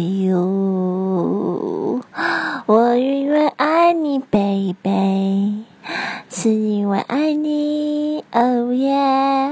you，我永远爱你，baby，是因为爱你，oh yeah。